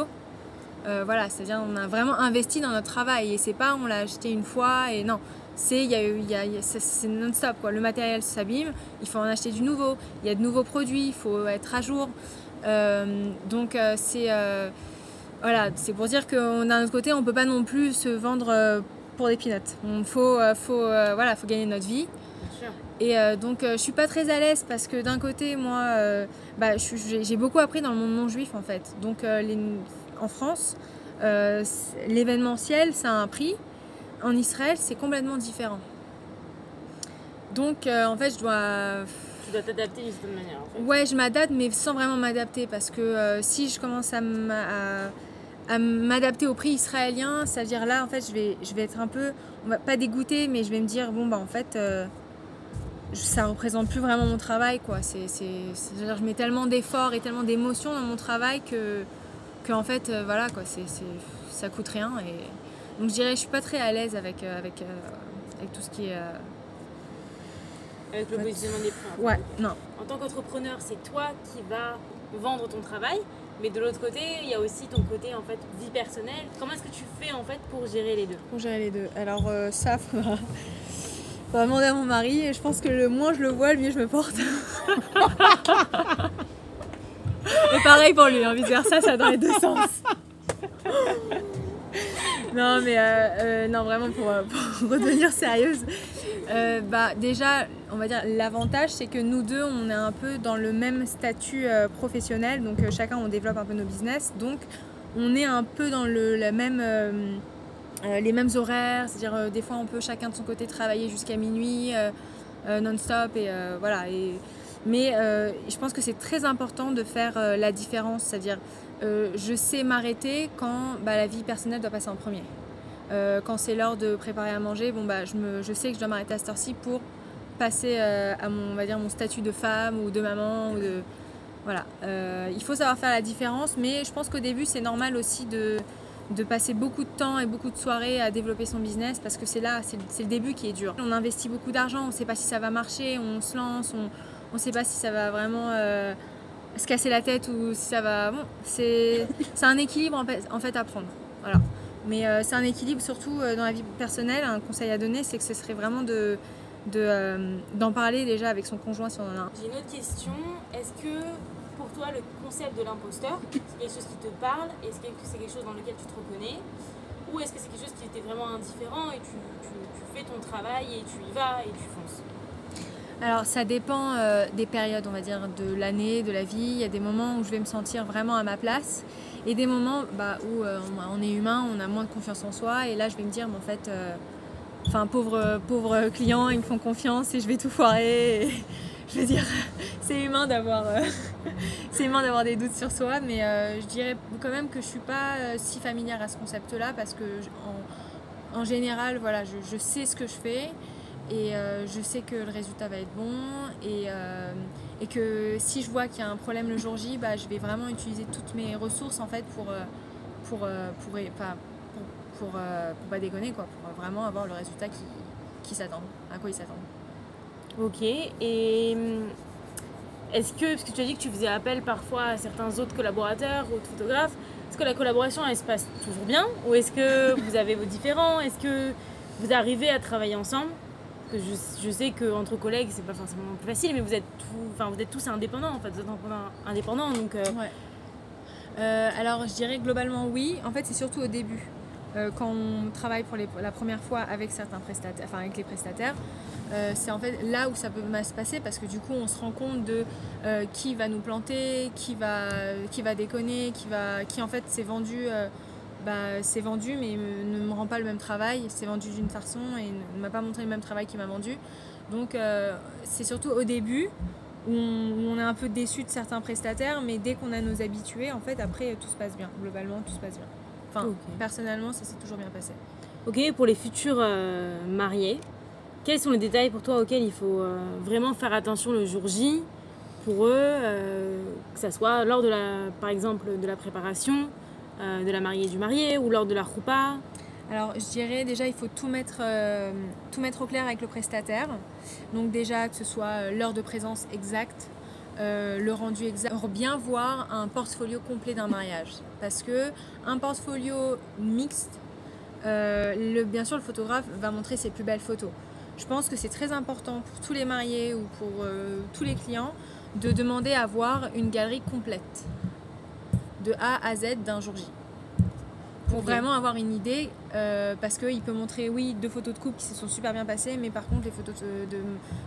Voilà, c'est-à-dire on a vraiment investi dans notre travail et c'est pas on l'a acheté une fois et non. C'est y a, y y a- c'est non-stop quoi. Le matériel s'abîme, il faut en acheter du nouveau. Il y a de nouveaux produits, il faut être à jour. Euh, donc euh, c'est euh, voilà, c'est pour dire que d'un autre côté, on peut pas non plus se vendre pour des peanuts. Il faut, faut, voilà, faut gagner notre vie. Et euh, donc, euh, je suis pas très à l'aise parce que d'un côté, moi, euh, bah, j'ai beaucoup appris dans le monde non juif en fait. Donc, les- en France, l'événementiel, ça a un prix. En Israël, c'est complètement différent. Donc, en fait, je dois. Tu dois t'adapter d'une certaine manière. Ouais, je m'adapte, mais sans vraiment m'adapter. Parce que euh, si je commence à m'a- à- à m'adapter au prix israélien, ça veut dire là, en fait, je vais, être un peu, on va pas dégoûter, mais je vais me dire, bon, bah, en fait, euh, ça représente plus vraiment mon travail, quoi. C'est, je mets tellement d'efforts et tellement d'émotions dans mon travail que, que en fait, euh, voilà, quoi, c'est, ça coûte rien. Et donc, je dirais, je suis pas très à l'aise avec, euh, tout ce qui est. Avec le Ouais. positionnement des prix. Ouais, non. En tant qu'entrepreneur, c'est toi qui vas vendre ton travail, mais de l'autre côté, il y a aussi ton côté en fait vie personnelle. Comment est-ce que tu fais en fait pour gérer les deux? Pour gérer les deux. Alors euh, ça, [laughs] faudra... faudra demander à mon mari. Et je pense que le moins je le vois, le mieux je me porte. [laughs] Et pareil pour lui, hein, vice versa, ça dans les deux [laughs] sens. non mais euh, euh, non vraiment pour, euh, pour redevenir sérieuse. Euh, bah déjà, on va dire l'avantage c'est que nous deux on est un peu dans le même statut euh, professionnel, donc euh, chacun on développe un peu nos business, donc on est un peu dans le même les mêmes horaires, c'est-à-dire des fois on peut chacun de son côté travailler jusqu'à minuit non-stop et voilà. Mais je pense que c'est très important de faire la différence, c'est-à-dire je sais m'arrêter quand bah, la vie personnelle doit passer en premier. Euh, quand c'est l'heure de préparer à manger, bon bah je, me, je sais que je dois m'arrêter à cette heure-ci pour passer euh, à mon, on va dire, mon statut de femme ou de maman ou de voilà. Euh, il faut savoir faire la différence, mais je pense qu'au début c'est normal aussi de de passer beaucoup de temps et beaucoup de soirées à développer son business parce que c'est là, c'est le- début qui est dur. On investit beaucoup d'argent, on ne sait pas si ça va marcher, on se lance, on ne sait pas si ça va vraiment se casser la tête ou si ça va... Bon, c'est un équilibre en fait à prendre. Voilà. Mais euh, c'est un équilibre surtout euh, dans la vie personnelle. Un conseil à donner, c'est que ce serait vraiment de de, euh, d'en parler déjà avec son conjoint si on en a un. J'ai une autre question. Est-ce que pour toi le concept de l'imposteur, c'est quelque chose qui te parle? Est-ce que c'est quelque chose dans lequel tu te reconnais? Ou est-ce que c'est quelque chose qui était vraiment indifférent et tu, tu, tu fais ton travail et tu y vas et tu fonces? Alors ça dépend des périodes, on va dire, de l'année, de la vie. Il y a des moments où je vais me sentir vraiment à ma place et des moments bah, où euh, on- est humain, on a moins de confiance en soi et là je vais me dire, mais en fait, euh, enfin pauvre, pauvre client, ils me font confiance et je vais tout foirer. [laughs] Je veux dire, [laughs] c'est humain d'avoir euh, [laughs] c'est humain d'avoir des doutes sur soi, mais euh, je dirais quand même que je suis pas euh, si familière à ce concept-là parce que en, général, voilà, je, je sais ce que je fais et euh, je sais que le résultat va être bon euh, et que si je vois qu'il y a un problème le jour J, bah, je vais vraiment utiliser toutes mes ressources en fait pour euh, euh, pour, pas- pour, euh, pour pas déconner quoi, pour vraiment avoir le résultat qui, qui s'attend, à quoi ils s'attendent. Ok. Et hum, est-ce que, parce que tu as dit que tu faisais appel parfois à certains autres collaborateurs, autres photographes, est-ce que la collaboration elle se passe toujours bien Ou est-ce que vous avez vos différends? Est-ce que vous arrivez à travailler ensemble? Que je, je sais qu'entre collègues c'est pas forcément plus facile, mais vous êtes, tout, enfin, vous êtes tous indépendants en fait, vous êtes indépendants- donc. euh. Euh, alors je dirais globalement oui. En fait c'est surtout au début. Euh, quand on travaille pour les- la première fois avec certains prestataires, enfin avec les prestataires, c'est en fait là où ça peut mal se passer parce que du coup on se rend compte de qui va nous planter, qui va, qui va déconner, qui, va, qui en fait s'est vendu, bah, s'est vendu mais ne me rend pas le même travail, s'est vendu d'une façon et ne m'a pas montré le même travail qu'il m'a vendu. Donc euh, c'est surtout au début où on, où on est un peu déçu de certains prestataires, mais dès qu'on a nos habitués, en fait après tout se passe bien. Globalement tout se passe bien. Enfin personnellement ça s'est toujours bien passé. Ok, pour les futurs euh, mariés, quels sont les détails pour toi auxquels il faut euh, vraiment faire attention le jour J pour eux, que ce soit lors de la, par exemple, de la préparation euh, de la mariée du marié ou lors de la roupa? Alors je dirais déjà il faut tout mettre, euh, au clair avec le prestataire. Donc déjà que ce soit euh, l'heure de présence exacte, le rendu exact, pour bien voir un portfolio complet d'un mariage. Parce que un portfolio mixte, bien sûr le photographe va montrer ses plus belles photos. Je pense que c'est très important pour tous les mariés ou pour tous les clients de demander à voir une galerie complète, de A à Z d'un jour J pour vraiment avoir une idée, euh, parce qu'il peut montrer, oui, deux photos de couple qui se sont super bien passées, mais par contre, les photos de, de,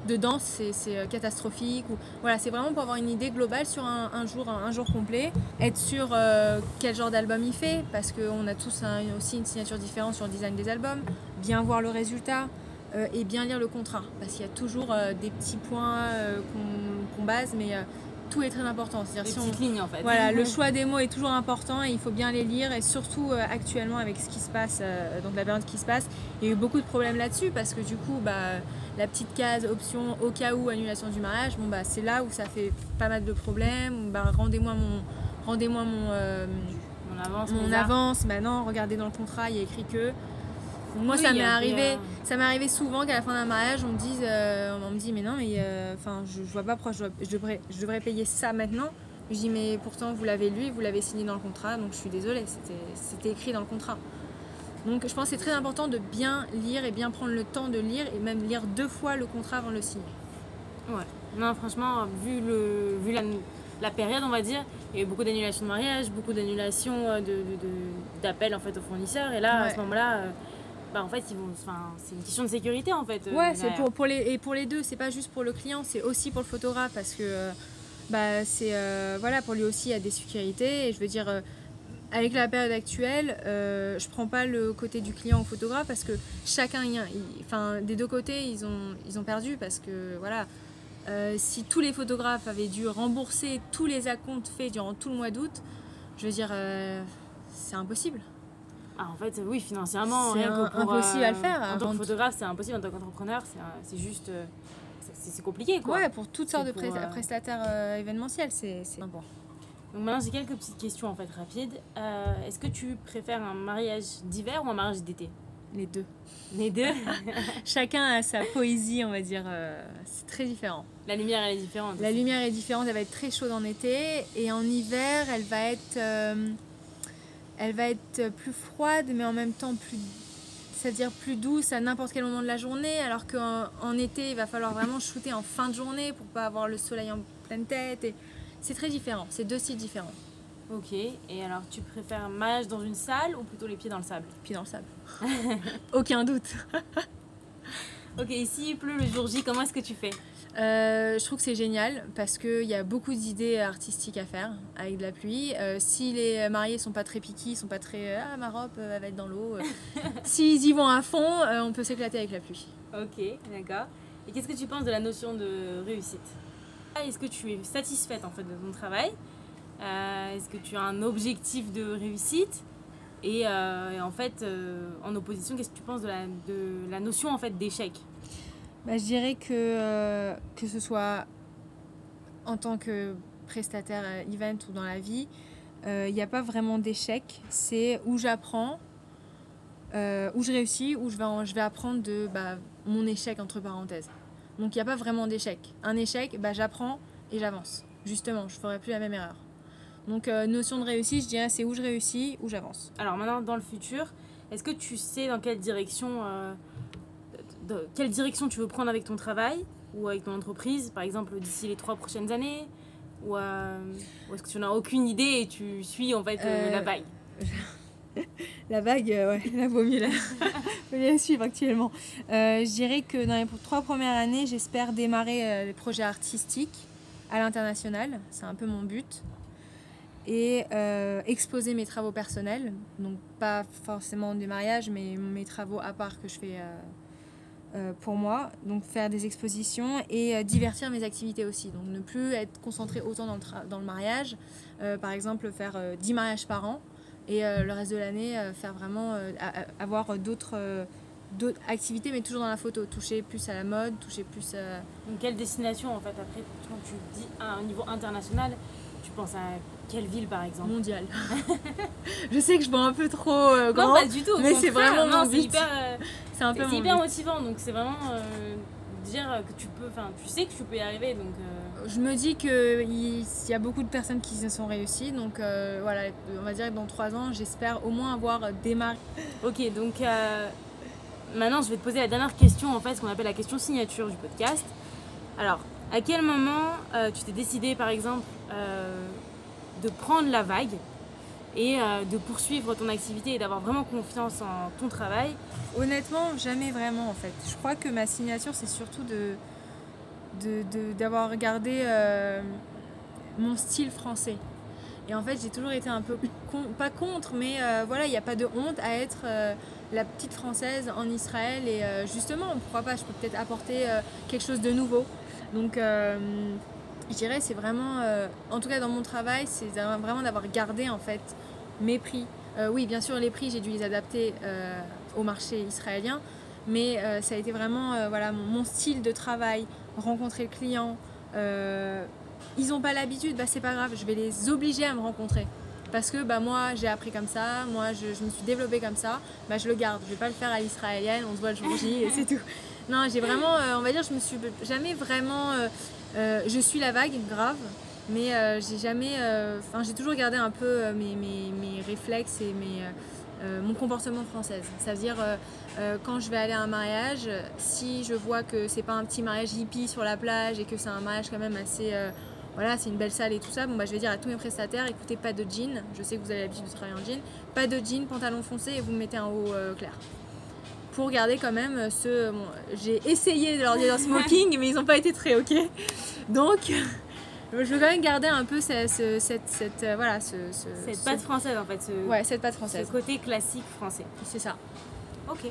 de danse, c'est- euh, catastrophique. Ou, voilà, c'est vraiment pour avoir une idée globale sur un, un jour, un, un jour complet, être sûr euh, quel genre d'album il fait, parce qu'on a tous un- aussi une signature différente sur le design des albums, bien voir le résultat. euh, et bien lire le contrat, parce qu'il y a toujours des petits points qu'on base, mais tout est très important. C'est-à-dire si on, lignes en fait. voilà, le choix des mots est toujours important et il faut bien les lire et surtout euh, actuellement avec ce qui se passe, euh, donc la période qui se passe, il y a eu beaucoup de problèmes là-dessus parce que du coup, bah, la petite case option au cas où annulation du mariage, bon bah c'est là où ça fait pas mal de problèmes. Bah, rendez-moi mon, rendez-moi mon, euh, On avance. mon on va. avance. Maintenant, regardez dans le contrat, il y a écrit que. Donc, moi, Oui, ça m'est arrivé. a- Ça m'est arrivé souvent qu'à la fin d'un mariage, on me dise, on me dit, mais non, mais euh, enfin, je, je vois pas pourquoi je, devrais, je devrais payer ça maintenant. Je dis, mais pourtant, vous l'avez lu, vous l'avez signé dans le contrat, donc je suis désolée, c'était, c'était écrit dans le contrat. Donc, je pense que c'est très important de bien lire et bien prendre le temps de lire et même lire deux fois le contrat avant de le signer. Ouais. Non, franchement, vu, le, vu la, la période, on va dire, il y a eu beaucoup d'annulations de mariage, beaucoup d'annulations euh, de, de- de- d'appels en fait aux fournisseurs. Et là, à ce moment-là, euh, bah, en fait, ils vont, enfin, c'est une question de sécurité en fait. euh, Ouais, c'est pour, pour les, et pour les deux, c'est pas juste pour le client, c'est aussi pour le photographe parce que euh, bah, c'est euh, voilà, pour lui aussi il y a des sécurités. Et je veux dire, euh, avec la période actuelle, euh, je prends pas le côté du client au photographe parce que chacun, y a- enfin, des deux côtés, ils ont, ils ont perdu parce que voilà. si tous les photographes avaient dû rembourser tous les acomptes faits durant tout le mois d'août, je veux dire, c'est impossible. Ah, en fait, oui, financièrement, C'est rien un- que pour, impossible à le euh, faire, En tant que avant- photographe, c'est impossible. En tant qu'entrepreneur, c'est, c'est juste. euh, c'est, compliqué quoi. Ouais, pour toutes sortes de euh, prestataires euh, événementiels, c'est important. Donc maintenant, j'ai quelques petites questions en fait rapides. Euh, est-ce que tu préfères un mariage d'hiver ou un mariage d'été? Les deux. Les deux? [laughs] Chacun a sa poésie, on va dire. euh, c'est très différent. La lumière, elle est différente. La aussi. lumière est différente, elle va être très chaude en été et en hiver, elle va être, euh, elle va être plus froide, mais en même temps plus, c'est-à-dire plus douce à n'importe quel moment de la journée. Alors qu'en en été, il va falloir vraiment shooter en fin de journée pour pas avoir le soleil en pleine tête. Et c'est très différent. C'est deux styles différents. Ok, et alors tu préfères un mariage dans une salle ou plutôt les pieds dans le sable? Puis dans le sable. [laughs] Aucun doute. [laughs] Ok, et s'il pleut le jour J, comment est-ce que tu fais Euh, je trouve que c'est génial parce qu'il y a beaucoup d'idées artistiques à faire avec de la pluie. Euh, si les mariés sont pas très piqués, sont pas très ah ma robe euh, elle va être dans l'eau. euh, [laughs] S'ils y vont à fond, euh, on peut s'éclater avec la pluie. Ok, d'accord. Et qu'est-ce que tu penses de la notion de réussite? Est-ce que tu es satisfaite en fait de ton travail? Euh, Est-ce que tu as un objectif de réussite? Et, euh, et en fait, euh, en opposition, qu'est-ce que tu penses de la, notion en fait d'échec? Bah, je dirais que euh, que ce soit en tant que prestataire event ou dans la vie, il n'y a pas vraiment d'échec. C'est où j'apprends, où je réussis, où je vais, je vais apprendre de bah, mon échec entre parenthèses. Donc il n'y a pas vraiment d'échec. Un échec, bah, j'apprends et j'avance. Justement, je ne ferai plus la même erreur. Donc euh, notion de réussite, je dirais c'est où je réussis, où j'avance. Alors maintenant, dans le futur, est-ce que tu sais dans quelle direction, euh, de- quelle direction tu veux prendre avec ton travail ou avec ton entreprise, par exemple d'ici les trois prochaines années Ou, euh, ou est-ce que tu n'as aucune idée et tu suis en fait la vague [laughs] La vague, ouais, là, vaut mieux la, [laughs] vaut mieux la suivre actuellement. Je dirais que dans les trois premières années, j'espère démarrer les projets artistiques à l'international. C'est un peu mon but. Et euh, exposer mes travaux personnels. Donc, pas forcément des mariages, mais mes travaux à part que je fais euh, euh, pour moi. Donc, faire des expositions et divertir mes activités aussi. Donc, ne plus être concentré autant dans le, dans le mariage. Par exemple, faire euh, 10 mariages par an et le reste de l'année faire vraiment avoir d'autres activités, mais toujours dans la photo. Toucher plus à la mode, toucher plus. euh, Donc quelle destination en fait après quand tu dis à un niveau international, tu penses à quelle ville par exemple mondiale. [laughs] je sais que je vois un peu trop euh, Non grand. pas du tout. mais c'est vraiment non, mon c'est but. hyper, euh, [laughs] C'est un peu c'est mon hyper but. motivant donc c'est vraiment euh, dire que tu peux, enfin tu sais que tu peux y arriver donc. Je me dis qu'il il y a beaucoup de personnes qui se sont réussies. Donc voilà, on va dire que dans trois ans, j'espère au moins avoir démarré. Ok, donc maintenant je vais te poser la dernière question, en fait, ce qu'on appelle la question signature du podcast. Alors, à quel moment tu t'es décidé, par exemple, de prendre la vague et euh, de poursuivre ton activité et d'avoir vraiment confiance en ton travail Honnêtement, jamais vraiment en fait. Je crois que ma signature, c'est surtout de de- de- d'avoir regardé euh, mon style français. Et en fait, j'ai toujours été un peu, pas contre, mais euh, voilà, il n'y a pas de honte à être la petite française en Israël. Et justement, pourquoi pas, je peux peut-être apporter quelque chose de nouveau. Donc, je dirais, c'est vraiment, euh, en tout cas dans mon travail, c'est vraiment d'avoir gardé en fait mes prix. Euh, oui, bien sûr, les prix, j'ai dû les adapter euh, au marché israélien, mais ça a été vraiment voilà, mon, style de travail, rencontrer le client. ils n'ont pas l'habitude, bah, c'est pas grave, je vais les obliger à me rencontrer. Parce que bah, moi, j'ai appris comme ça, moi, je, me suis développée comme ça, bah, je le garde. Je vais pas le faire à l'israélienne, on se voit le jour J et c'est tout. Non, j'ai vraiment, on va dire, je me suis jamais vraiment. Euh, je suis la vague, grave, mais euh, j'ai jamais. euh, Enfin, j'ai toujours gardé un peu mes, réflexes et mon comportement française. Ça veut dire, quand je vais aller à un mariage, si je vois que c'est pas un petit mariage hippie sur la plage et que c'est un mariage quand même assez. voilà, c'est une belle salle et tout ça. Bon, bah, je vais dire à tous mes prestataires écoutez, pas de jean. Je sais que vous avez l'habitude de travailler en jean. Pas de jean, pantalon foncé et vous me mettez un haut clair. Pour garder quand même ce. bon, J'ai essayé de leur dire smoking, mais ils n'ont pas été très ok. Donc, je veux quand même garder un peu ce- ce- cette, cette, euh, voilà, ce, ce- Cette ce- patte française, en fait, ce, Ouais, cette patte ce française. côté classique français. C'est ça. Ok.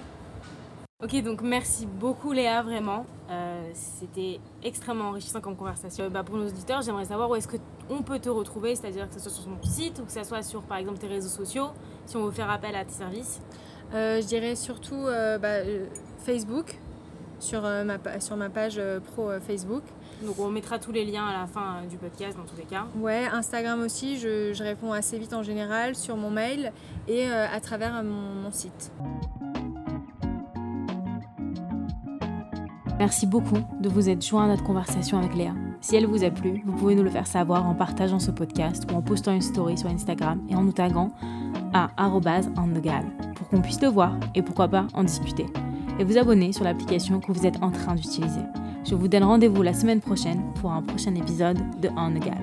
Ok, donc merci beaucoup Léa, vraiment. Euh, C'était extrêmement enrichissant comme conversation. Euh, bah, pour nos auditeurs, j'aimerais savoir où est-ce qu'on peut te retrouver, c'est-à-dire que ce soit sur ton site ou que ce soit sur, par exemple, tes réseaux sociaux, si on veut faire appel à tes services. Euh, je dirais surtout euh, bah, euh, Facebook, sur, euh, ma, pa- sur ma page euh, pro euh, Facebook. Donc on mettra tous les liens à la fin du podcast dans tous les cas. Ouais, Instagram aussi, je, je réponds assez vite en général sur mon mail et euh, à travers mon, mon site. Merci beaucoup de vous être joint à notre conversation avec Léa. Si elle vous a plu, vous pouvez nous le faire savoir en partageant ce podcast ou en postant une story sur Instagram et en nous taguant à @annegal pour qu'on puisse le voir et pourquoi pas en discuter. Et vous abonner sur l'application que vous êtes en train d'utiliser. Je vous donne rendez-vous la semaine prochaine pour un prochain épisode de Annegal.